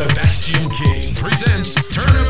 Sebastian King presents Turn Up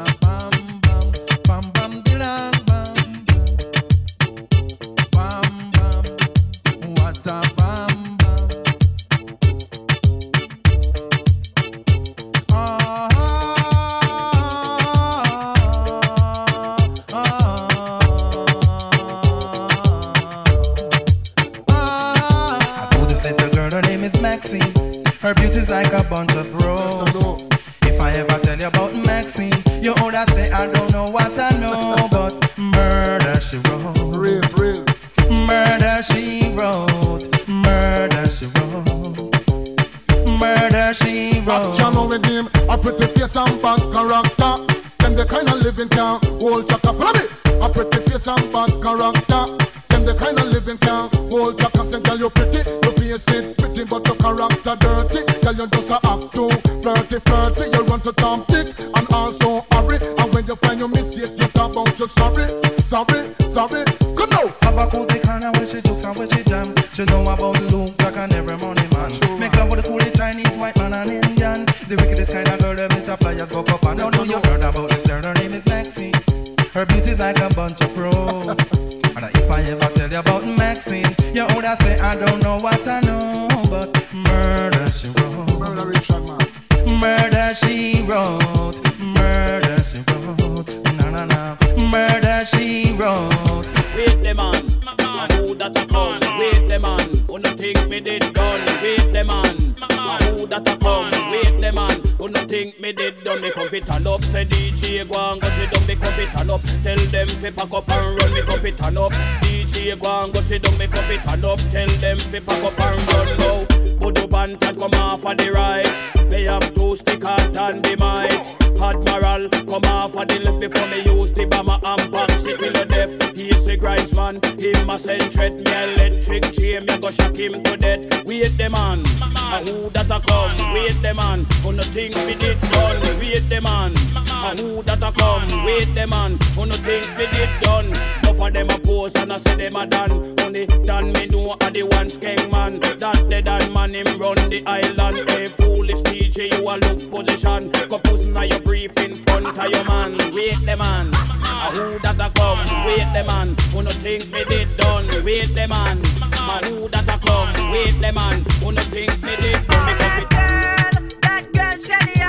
What about Luke Jack and every money man. Make love with the coolest Chinese, white man and Indian. The wickedest kind of girl that Mr. Flyers go up and I know you heard about this girl. Her name is Maxine. Her beauty's like a bunch of roses. and if I ever tell you about Maxine, you older say I don't know what I know, but murder she wrote. Murder Richard, man. Murder she wrote. Murder she wrote. Na na. Murder she wrote. Wait the man, man who that a come? Wait the man, no think me did done? Wait the man, man who that a come? Wait the man, no think me did done? Me come fit turn up, say DJ go and go sit down. Me come fit turn up, tell them fi pack up and run. Me come fit turn up, DJ go and go sit down. Me come fit turn up, tell them fi pack up and run now. Put up and come off of the right. They have two stick out and the might. Admiral, come off of the left before me use the bomber and box it till the death. He's grinds man, him a send threat me electric chain, me go shock him to death. Wait the man, and who that a come? Wait the man, who no think me did done? Wait the man, and who that a come? Wait the man, who no think me did done? Of them a pose and I say them a done. Only done me know a the one skeng man. That the done man him run the island. Hey foolish DJ, you a look position. Compose now your brief in front of your man. Wait the man, a who that a come? Wait the man, who no think me did done? Wait the man, man who that a come? Wait the man, who no think me did done? Me come fit- That girl, Shelly,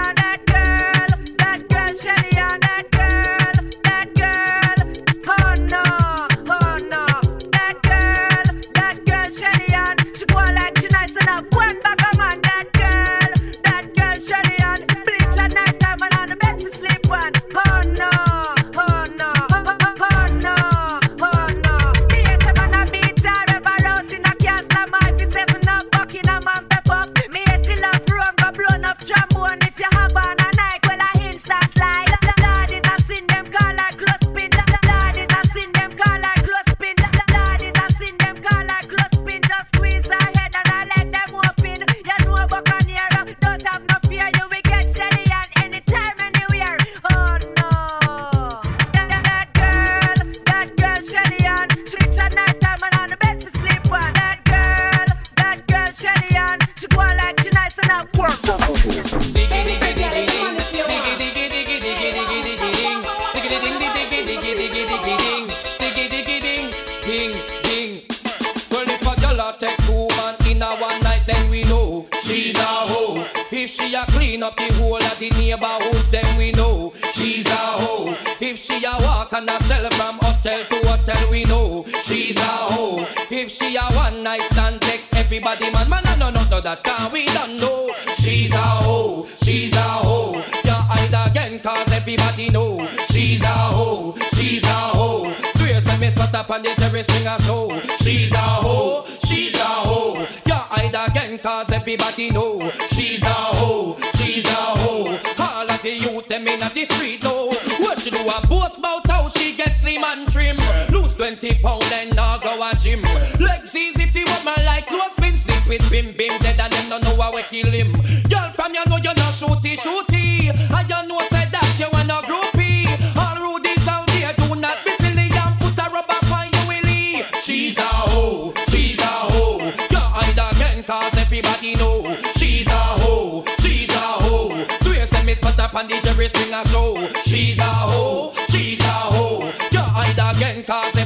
a boast about how she gets slim and trim. Lose 20 pound and now go a gym. Legs easy if you want my like close spin, sleep with bim bim. Dead and them don't know how we kill him. Girl from you know you're not shooty shooty. I don't know said that you wanna groupie. All rudies down here do not be silly and put a rubber on your willy. She's a hoe, she's a hoe. You're under again cause everybody know. She's a hoe, she's a hoe. Swear send me spot up on the Jerry Springer show.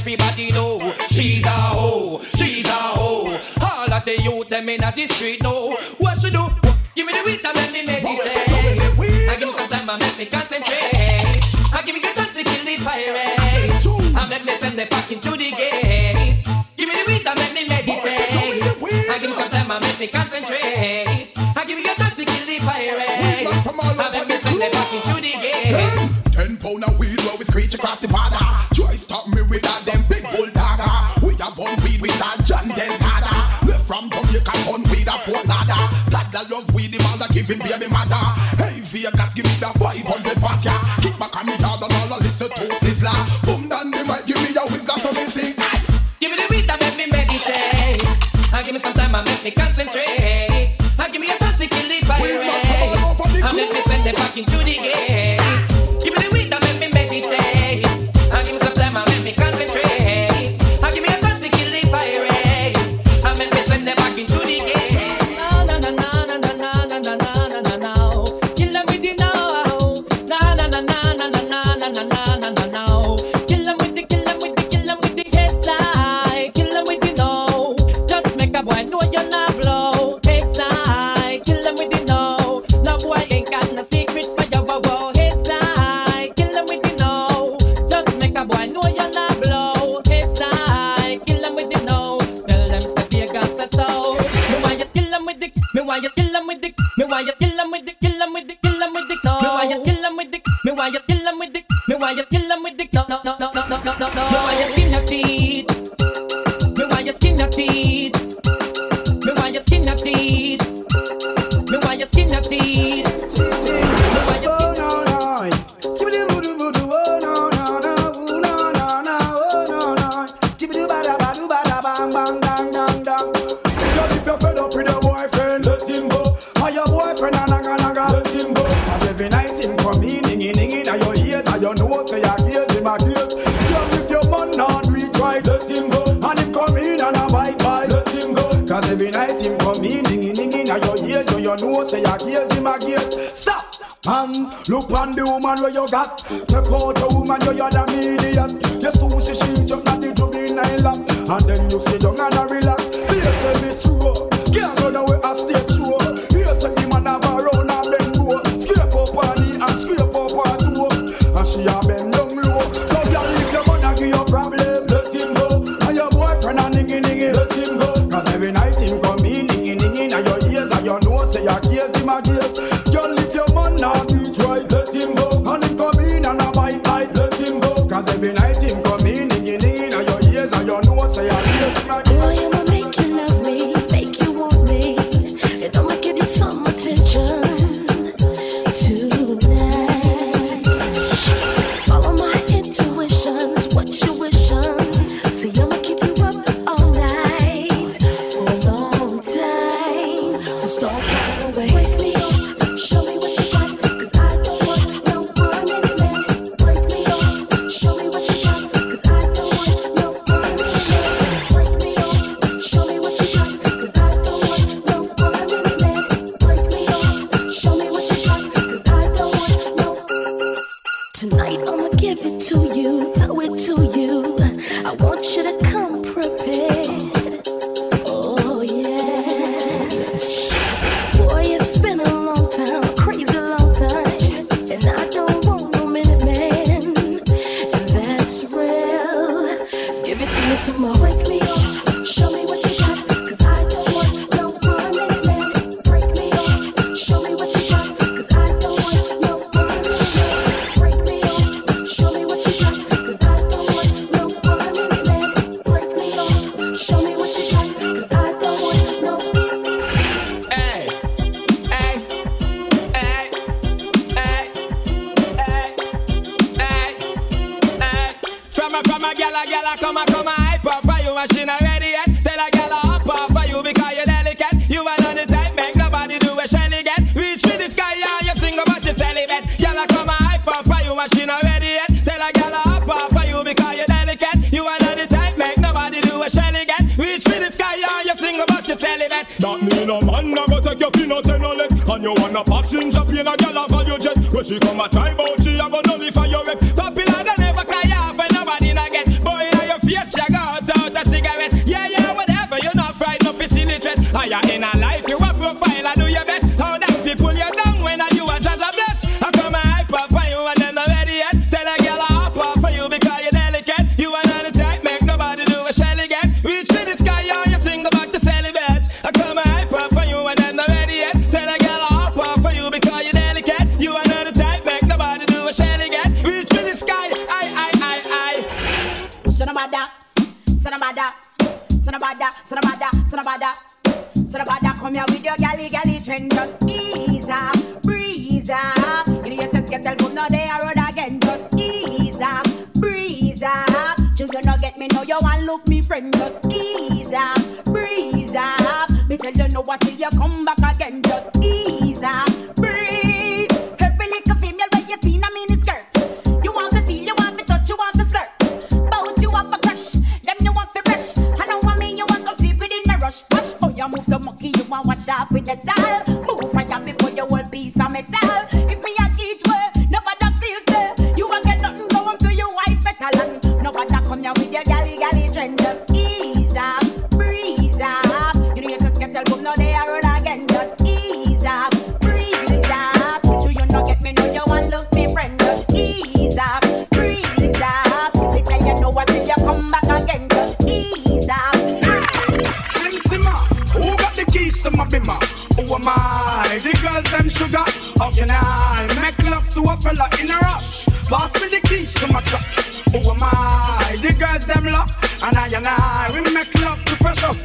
everybody know she's a hoe, she's a hoe. All of the youth them in the street know what she do. Give me the weed and let me meditate. I give me some time and make me concentrate. I give me the chance to kill the pirates. I let me send the pack into the gate. Give me the weed and let me meditate. I give me some time and make me concentrate. phone nada, That girl love we the mother, give him baby mother. with the no no no no no no no no. Vaya sin ti. chato. Listen more with me. She come a come here with your galley galley trend. Just ease up, breeze up. You know you just get boom, now they are road again. Just ease up, breeze up. You you not get me, know you want look me friend. Just ease up, breeze up. Me tell you know what till you come back again. Just ease up. Who got the keys to my bimmer? Who am I? The girls them sugar. How can I make love to a fella in a rush? Pass me the keys to my trucks. Them and I and I we make love to precious.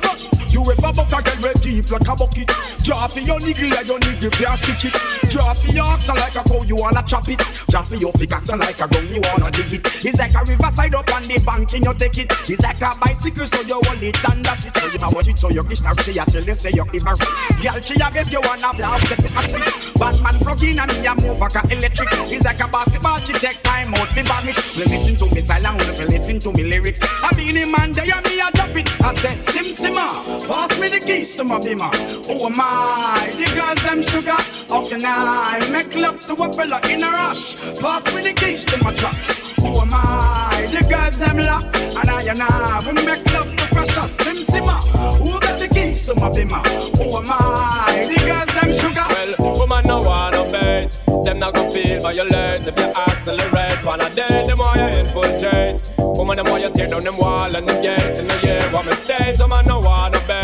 You ever buck a girl red deep like a bucket? Draw for your niggle like your niggle can't stitch it. Draw for your oxen like a cow you wanna chop it. Draw for your pickaxe like a gun you wanna dig it. It's like a riverside up on the bank and you take it. It's like a bicycle so you hold it and dash it. So you watch it so you kiss her. She a tell you say you give her. Girl she a get you wanna blow set it a sweet. Batman plug in and me a move like a electric. It's like a basketball she take time out fi vomit. We listen to me silent, we listen to me lyrics. I be the man there and me a drop it. I said sim simma, pass me the keys to my bimmer. Oh my, the girls them sugar. How can I make love to a fella in a rush? Pass me the keys to my trucks. Oh my, the girls them lock. And I and I, we make love to precious sim simma. Who got the keys to my bimmer? Oh my, the girls them sugar. Well, woman no wanna bait. Them not gonna feel violate if you accelerate. Wanna date, the more you infiltrate. Woman, the more you tear down them wall and them gate in the year. What mistake, woman no wanna bait.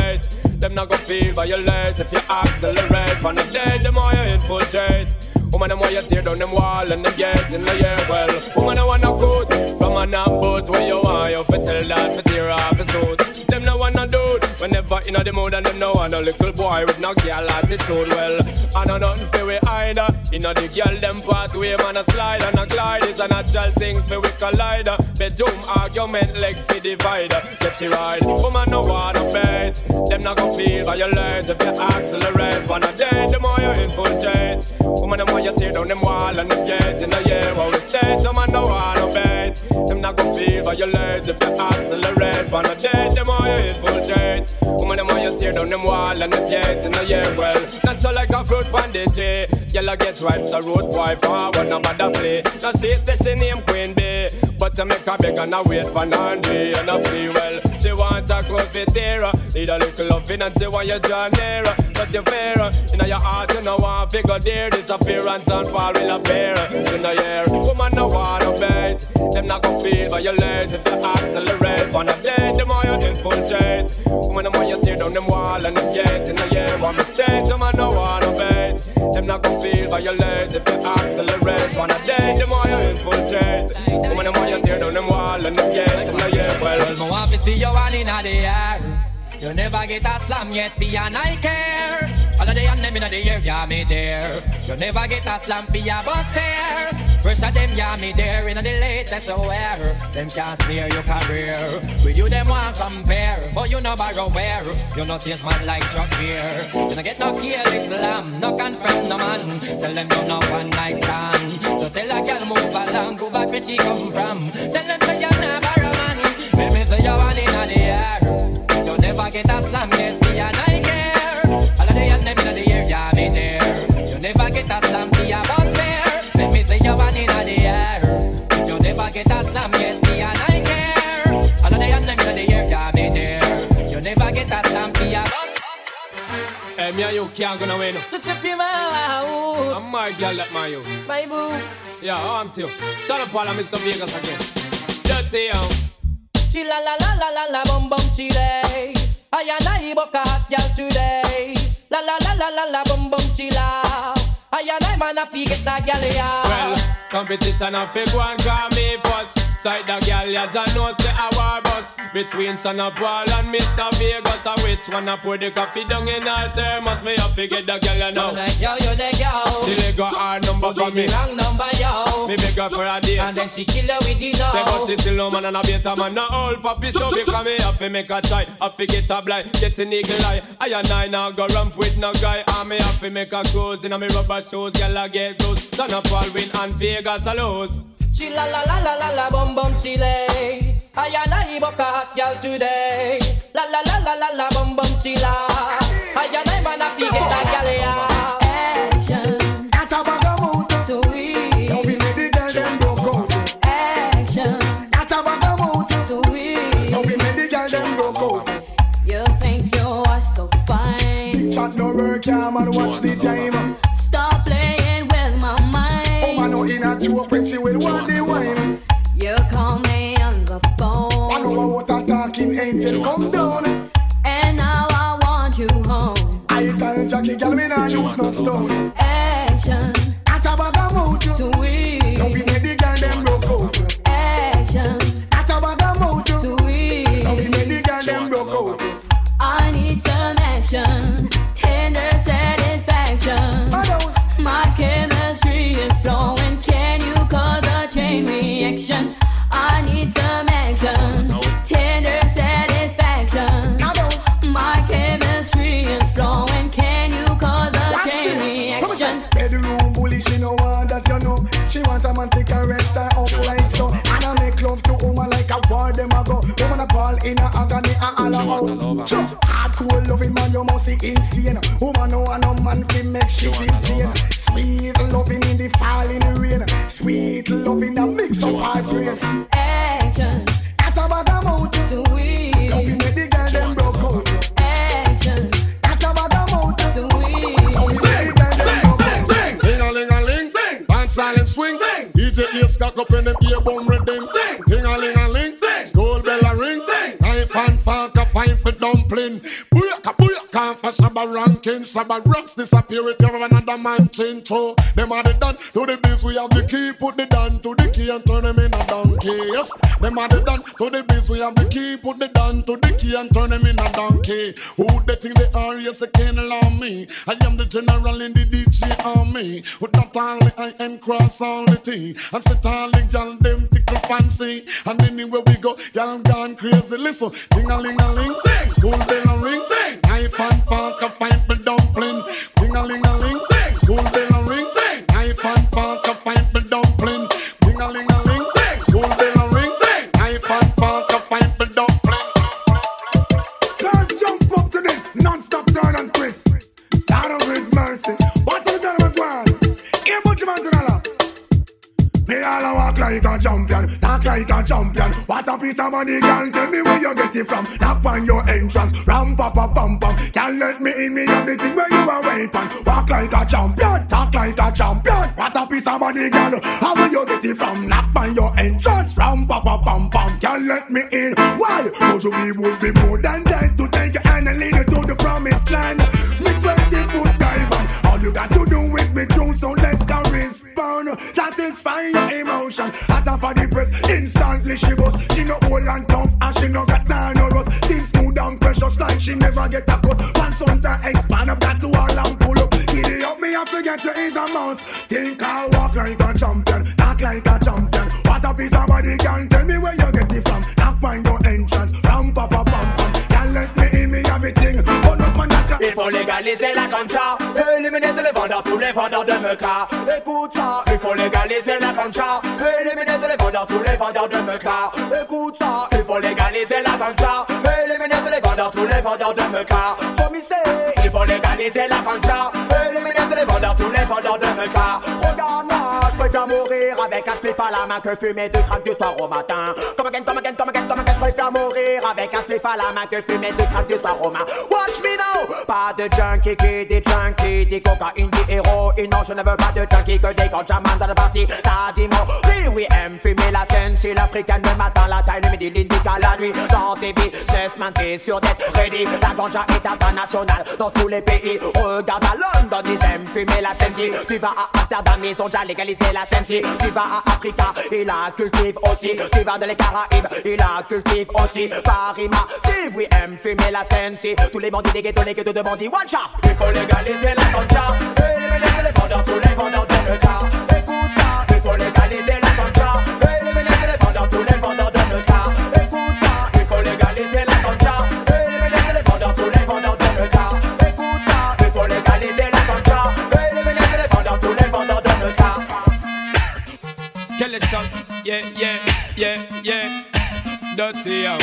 Them not gonna feel violate if you accelerate. Wanna date, the more you infiltrate. Woman, the more you tear down them wall and them gate in the year. Well, woman, I wanna good from an boat where you want you fi tell that fi tear off his suit. Them no wanna dude whenever inna the mood and them no want a little boy with no girl attitude. Well, I know nothing fi we either. Inna the girl them pathway man a slide and a glide is a natural thing fi we collide. Bedroom argument leg fi divide. Get you right, woman no wanna bait. Them not gonna feel violate if you accelerate. Wanna date the more you infiltrate. Woman the more you tear down them wall and them gates in the year where we stay. The man no wanna bait. Them not gonna feel violate if you accelerate. Wanna date the more you infiltrate. Woman the more you tear down them wall and them gates in the year well. Natural like a fruit pandity. Yellow get ripe so road boy forward no bother play. Now see the same name Queen Bee. But to make a beg and a wait for Nandi and a free well. She want a crowd fit here. Need a little loving and she want you draw nearer. But you fear in your heart you know want figure there disappearance and fall will appear in the air. Woman no wanna bait. Them not gonna feel violate if you accelerate. Wanna date the more you infiltrate. Woman the more you tear down them wall and them gates in the air. One mistake, the man no wanna bait. Them not gonna feel violate if you accelerate. Wanna date the more you infiltrate. Woman the more you tear down them wall and them gates in the air. Well, Well, me want to see you one in the air. You never get a slam yet, be an I care. All of the and them in the air, yeah, me there. You never get a slam for your bus fare. Pressure them, yeah, me there. In the latest aware. Them can't smear your career. With you, them want compare. But you no borrow where. You no chase man like Chuck here. You no get no careless lamb. No confront no man. Tell them you no one night stand. So tell a girl move along. Go back where she come from. Tell them say you not borrow man. Let me say you want in the air. You never get a slam, yes, me and me there. You never get a slam for your bus fare. Let me say you want in the air. You never get a slam, me and I care. All of the and them in the air, yeah, me there. You never get a slam for your bus Hey, eh, me and you can't go nowhere. no. Shut up your mouth. I'm my girl, that my you. My boo. Yeah, oh, I'm too. Shut up, Paul, and Mr. Vegas again. Dirty, yo. Chilla la la la la la bum bum chile. I and I book a girl today. La la la la la la bum bum chilla. I and I man a fi get that gal. Well, competition a fake one call me first. Side the girl, ya don't know say a war bus Between Son of Paul and Mr. Vegas. A which one a pour the coffee down in her thermos Me have to get the girl you know. Like yo, you the girl. The leg got her number for me. Wrong number yo. Me beg her for a date. And then she kill her with it Say but now. she still no man and a beta man. No old puppy so because me have to make a try. Have to get a blind, get an eagle eye. I and I now go ramp with no guy. And me have to make a cruise in a me rubber shoes. Girl I get those Son of Paul win and Vegas a lose Chilla la la la la la bum bum chile. I and I book a hot girl today. La la la la la la bum bum chilla. I and I man a get that gal talking angel come down. And now I want you home. I tell Jackie, girl, me nah use no stone. Action, Woman a ball in a agony and all out. Sure. Hardcore loving man, you must be insane. Woman no want no man to make she feel pain. Sweet loving in the falling rain. Sweet loving a mix of hard brain. Action, At a bag of motor. Now we sweet. make the girl them broke out. Action, At a bag of motor. sweet. Now we make the girl them broke out. Ding a ling a ling, band silent swing. DJ ears stuck up in them ear bone fine Shabba ranking. Shabba rocks disappear if you have another man chin toe. Them are the done to the biz. We have the key. Put the down to the key and turn them in a donkey. Yes, them are the done to the biz. We have the key. Put the down to the key and turn them in a donkey. Who they think they are? Yes, they can't allow me. I am the general in the DJ army. With that all I am cross all the T. And set all the gal them tickle fancy. And anywhere we go, gal gone crazy. Listen, ding a ling a ling, school bell a ring, knife and fork fight for dumpling. Ding a ling a ling, school bell a ring, knife and fork a fight for dumpling. Ding a ling a ling, school bell a ring, knife and fork a fight for dumpling. Can't jump up to this non-stop turn and twist. God of His mercy. What's the done with one? Here, put your man to the. Me all a walk like a champion, talk like a champion. Piece of money, girl. Tell me where you get it from. Knock on your entrance, ram pa pa pam pam. Can't let me in, me have the thing where you a weapon. Walk like a champion, talk like a champion. What a piece of money, girl. How will you get it from? Knock on your entrance, ram pa pa pam pam. Can't let me in. Why? But you be would be more than dead to take your hand and lead you to the promised land. Me 20 foot dive. All you got to do is be true, so let's go respond. Satisfy your emotion. Hotter for the press, she was. She no old and tough, and she no got time no rust. Things smooth and precious like she never get a cut. Once on the expand, I've to all and get you is a mouse. Think I walk like a champion, talk like a champion. What a piece of body can tell me where you get it from. Knock find your entrance, ram pa pa pam pam. Can't let me in me everything. Hold up and knock Il faut légaliser la concha, éliminer tous les vendeurs, tous les vendeurs de meca. Écoute ça, il faut légaliser la concha, éliminer tous les vendeurs, tous les vendeurs de meca. Écoute ça, il faut légaliser la concha, éliminer tous les vendeurs, tous les vendeurs de meca. Il faut légaliser la concha, la main que fumer deux crack du soir au matin. Come again, come again, come again, come again, je préfère mourir avec un spliff à la main que fumer deux crack du soir au matin. Watch me now! Pas de junkie qui dit junkie, dit cocaïne, dit héroïne. Non, je ne veux pas de junkie que des ganjamans dans le parti. T'as dit oui, oui, aime fumer la scène. Si l'africaine le matin, la taille, le midi, l'indica la nuit. Dans tes business, man, t'es sûr d'être ready. La ganja est internationale dans tous les pays. Regarde à London, ils aiment fumer la scène. Si tu vas à Amsterdam, ils ont déjà légalisé la scène. Si tu vas à Ils la cultivent aussi. Tu vas dans les Caraïbes, ils la cultivent aussi. Paris, si oui, aime fumer la scène. Si tous les bandits des ghettos, les ghettos de bandits, one shot. Il faut légaliser la ganja. Éliminer les vendeurs, tous les vendeurs de yeah, yeah, yeah, yeah. Dirty yo,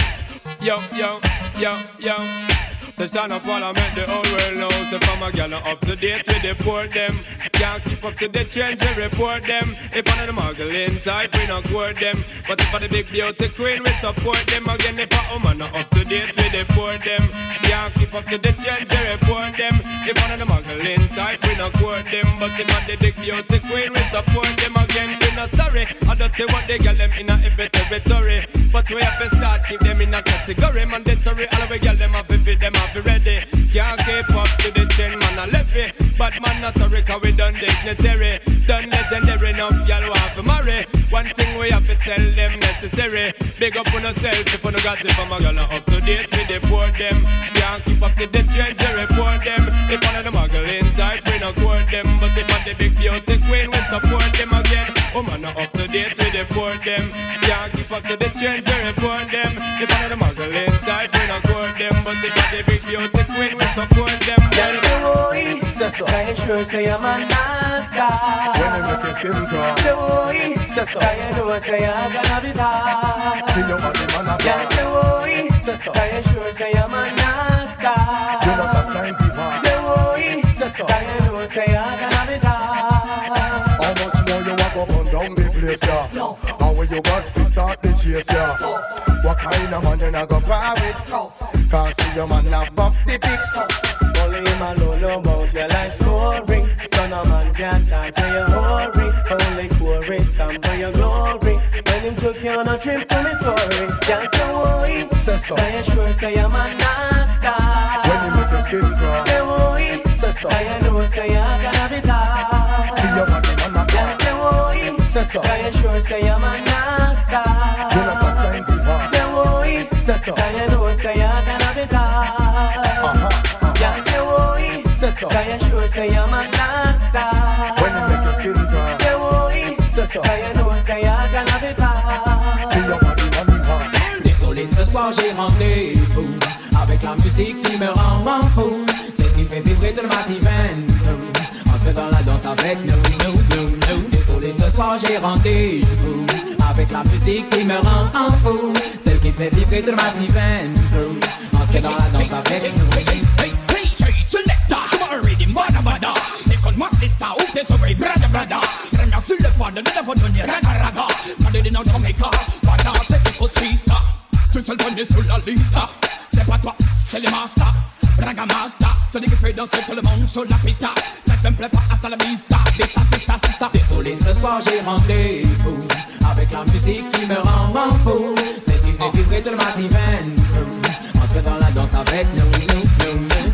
yo, yo, yo, yo. The son of parliament, the whole world knows The from a gal up to date with the poor them. Can't keep up to the trends, we report them. If one of the muggling type, we not court them. But if one the big beauty queen, we support them. Again, if a woman not up to date with the poor them. Can't keep up to the trends, we report them. If one of the muggling type, we not court them. But if one the big beauty queen, we support them. Again, we not sorry. I don't say what they get them in a every territory. But we have to start keep them in a category. Mandatory, all we get them to feed them have to ready. Can't keep up to the trend, man a levy But man not sorry, cause we done dignitary. Done legendary, enough y'all want to marry. One thing we have to tell them necessary. Big up on yourself if you got it from a girl up to date with the poor them. Can't keep up to the trend, you report them. If one of the muggling type, we not court them. But if one the big beauty queen, we support them again. Oh man, up to date with the poor them. Can't keep up to the trend, you report them. If one of the muggling type, we not court them. But if one the big beauty queen, we support them Girl, say say so. Can you sure say I'm a master? When they make your skin. Say Say so. Can you know say I'm gonna be bad? See your body, man, a Girl, say Say so. Can you sure say I'm a master? You know some time. Say Say so. Can you know say I'm gonna be bad? How much more you want go burn down the place, yeah? How will you got to start the chase, yeah? What kind of man you not go par with? Can't see your man not buff the pics. Only him alone know about your life story. So no man can dance to your hurry. Only chorus some for your glory. When him took you on a trip to Missouri, can't say why. Say so. Can you sure say I'm a master? When you make your skin crawl. Say why. Say so. Can you know say I'm gonna be tired? Some time people. Say why. Say so. Can you know say I'm gonna be tired? Uh-huh. Can't say why. Say so. Can you sure say I'm a master? When you make your skin crawl. Say why. Say so. Can you know say I'm gonna be tired? See your body, man, a Désolé, ce soir j'ai rendez-vous Avec la musique qui me rend m'en fou Celle qui fait vibrer tout le massif Entre dans la danse avec nous, nous, nous, Désolé, ce soir j'ai rendez-vous Avec la musique qui me rend en fou. Celle qui fait vibrer tout le massif Entre dans la danse avec nous. Je Écoute-moi, tes brada brada sur le raga Pas de dans c'est seul sur la liste. C'est pas toi, c'est les masters Raga master, celui qui fait danser tout le monde sur la pista. Ça te me plaît pas, hasta la vista. Vista, sista, sista Désolé, ce soir j'ai rendez-vous Avec la musique qui me rend m'en fou. Qui fait vibrer tout le massif Entre dans la danse avec nous.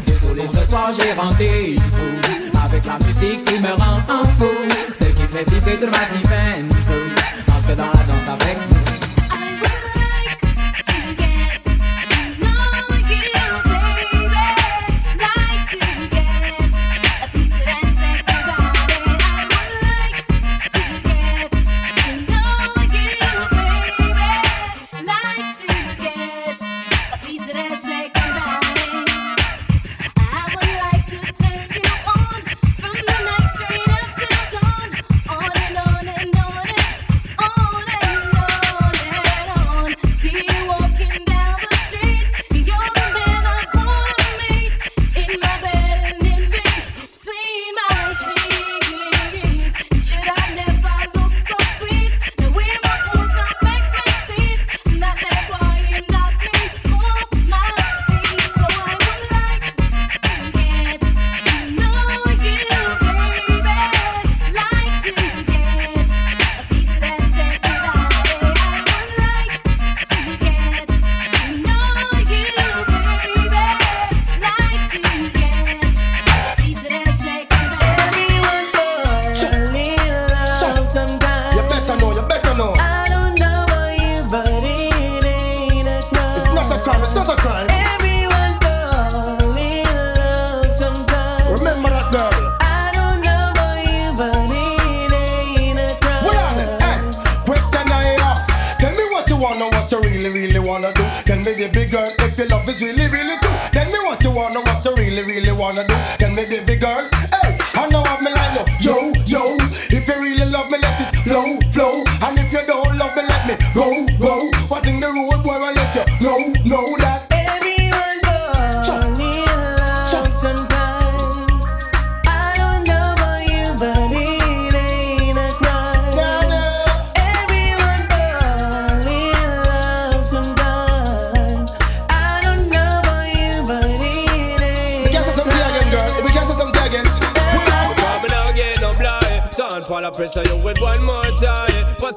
Désolé, ce soir j'ai rendez-vous Avec la musique qui me rend en fou. Celle qui fait vibrer tout le massif Entre dans la danse avec nous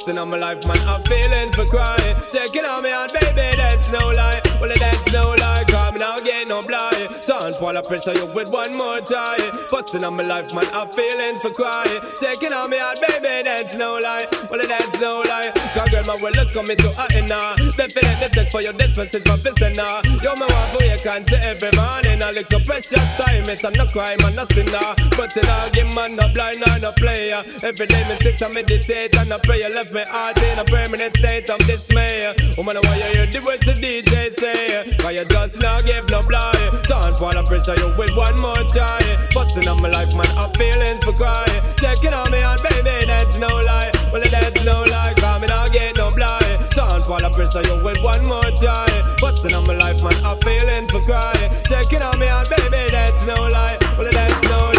time. Busting on my life, man, I'm feeling for crying. Taking on me out, baby, that's no lie. Well, that's no lie. Coming out again, no blind. Don't a pressure you with one more time. Busting on my life, man, I'm feeling for crying. Taking on me out, baby, that's no lie. Well, that's no lie. Cause my world is coming to a now. Definitely take for your it's my business now. You're my wife, oh, you can't say every morning. A little precious time, it's a no crime, and no sinner. But in all game, man, no blind or no player. Every day, me sit and meditate and I pray. You left me heart in a permanent state of dismay. Woman, why you hear the words the DJ say? Why you just not give no blind? Don't fall a pressure you with one more try. Busting on my life, man, I'm feeling for cry. Taking on me heart, baby, that's no lie. Well, that's no lie, coming out get no blind. Don't fall a pressure you with one more try. Busting on my life, man, I'm feeling for cry. Taking on me heart, baby, that's no lie. Well, that's no lie.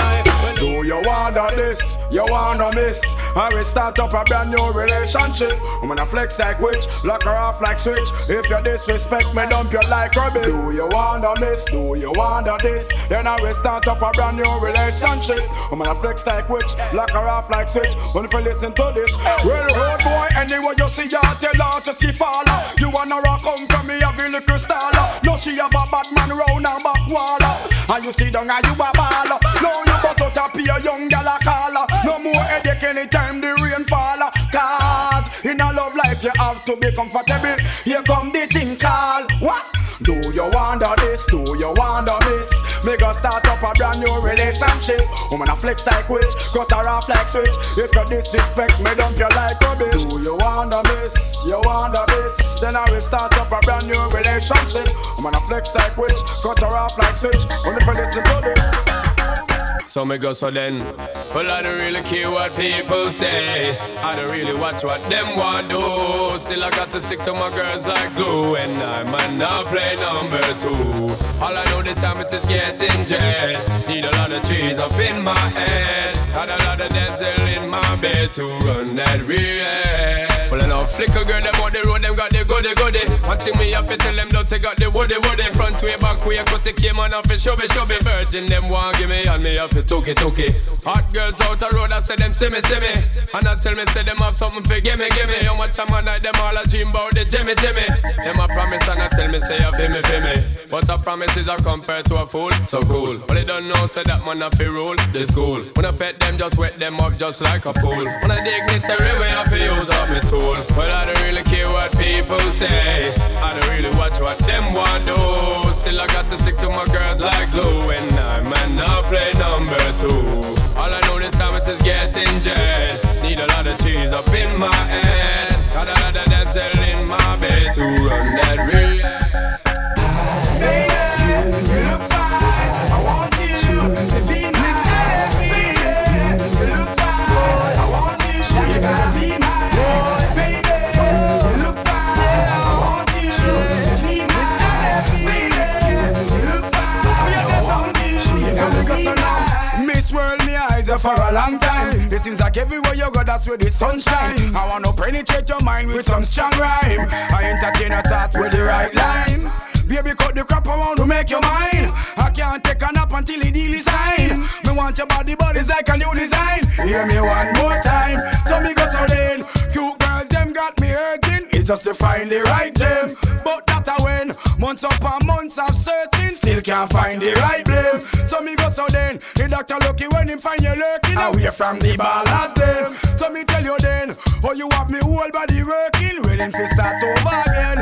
Do you wonder this? You wonder miss? I will start up a brand new relationship. I'm gonna flex like witch, lock her off like switch. If you disrespect me, dump you like rubbish. Do you wonder miss? Do you wonder this? Then I will start up a brand new relationship. I'm gonna flex like witch, lock her off like switch. When if you listen to this, well, road boy, anyway you see her, tell her to see follow. You wanna rock come from me, have a little style. No, she have a bad man round her back wall. And you see down and you a baller. No, you bust out a a young gal a caller. No more headache anytime the rain fall. Cause in a love life you have to be comfortable. Here come the things called what? Do you wonder this? Do you wonder this? Me go start up a brand new relationship. Woman a flex like witch, cut her off like switch. If you disrespect me, dump you like rubbish. Do you wonder this? You wonder this? Then I will start up a brand new relationship. Woman a flex like witch, cut her off like switch. Only for listen to this. So me go so then. Well, I don't really care what people say. I don't really watch what them want do. Still, I got to stick to my girls like glue. And I might not play number two. All I know the time it is getting jet. Need a lot of trees up in my head. Had a lot of dental in my bed to run that real. Well, I know flicker girl, them on the road, them got the goody goody. One thing me have to tell them, don't take out the woody woody. Front way, back way, cut the came on off and shove it, shove it. Virgin, them want give me, and me have to took it, took it. Hot girls out the road, I say them see me, see me. And I tell me, say them have something for gimme, gimme. How much time I night, them all a dream about the Jimmy, Jimmy. Them a promise, and I tell me, say you feel me, feel me. But a promise is a compared to a fool, so cool. But they don't know, say that man a fi rule the school. When I pet them, just wet them up just like a pool. When I dignitary way, I fi use up me tool. But I don't really care what people say. I don't really watch what them want do. Still I got to stick to my girls like glue. And I man not play number two. All I know this time it is getting jet. Need a lot of cheese up in my head. Got a lot of dental in my bed to run that real. For a long time. It seems like everywhere you go, that's where the sunshine. I wanna penetrate your mind with some strong rhyme. I entertain your thoughts with the right line. Baby, cut the crap around to make your mind. I can't take a nap until the deal is signed. Me want your body, but it's like a new design. Hear me one more time. So me go so then. Cute girls, them got me hurting. It's just to find the right gem. But that I win. Months upon months of searching, still can't find the right blame. So me go so then. Doctor lucky when him find you lurking away from the ballast them. So me tell you then. Oh, you have me whole body working, willing to start over again.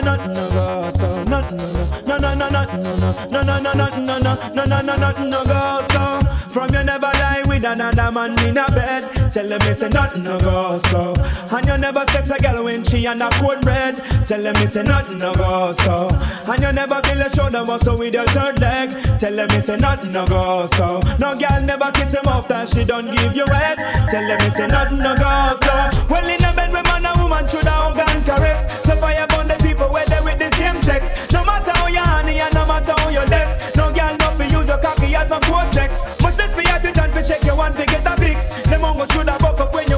No no no go so no no no no no no no no no no no no no no no no no go so from you never lie with another man in a bed tell them it's a nothing no go so and you never sex a girl when she on a cold red tell them it's a nothing no go so and you never feel a shoulder muscle with your third leg tell them it's a nothing no go so no girl never kiss him after she don't give you head tell them it's a nothing no go so well in a bed with man and woman should hug and caress so fire people where they with the same sex. No matter how you honey and no matter how you less. No girl no fi use your cocky as a cortex much less at it and check your one fi get a fix. Them mongo should have buck up when you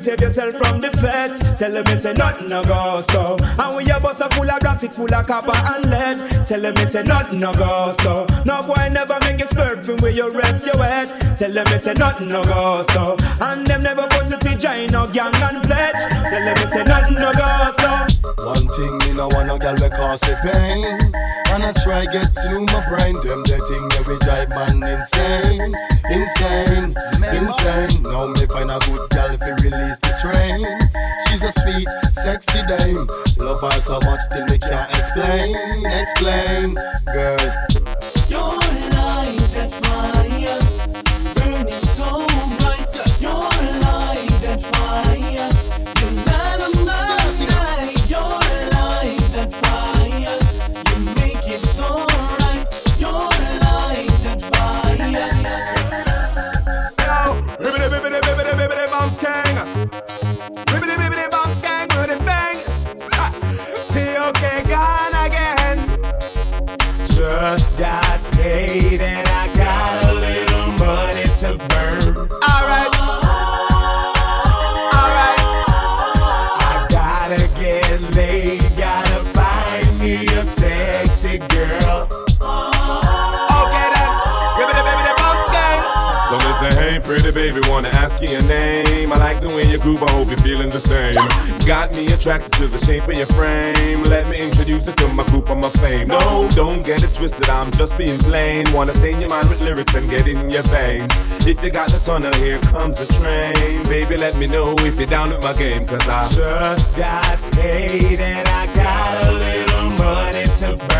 save yourself from the feds. Tell them it's a nothing no go so. And when your bus a full of it full of copper and lead. Tell them it's a nothing no go so. No boy never make you swerve from where you rest your head. Tell them it's a nothing no go so. And them never force you to join no gang and pledge. Tell them it's a nothing no go so. One thing me no want no girl we cause the pain. And I try get to my brain. Them the thing that we drive man insane. Insane, insane. Now me find a good girl if release the strain She's a sweet, sexy dame. Love her so much till me can't explain Explain, girl. Your light that fire, Just got paid and baby, wanna ask you your name. I like the way you groove, I hope you're feeling the same. Got me attracted to the shape of your frame. Let me introduce you to my group of my fame. No, don't get it twisted, I'm just being plain. Wanna stain your mind with lyrics and get in your veins. If you got the tunnel, here comes the train. Baby, let me know if you're down with my game, cause I just got paid and I got a little money to burn.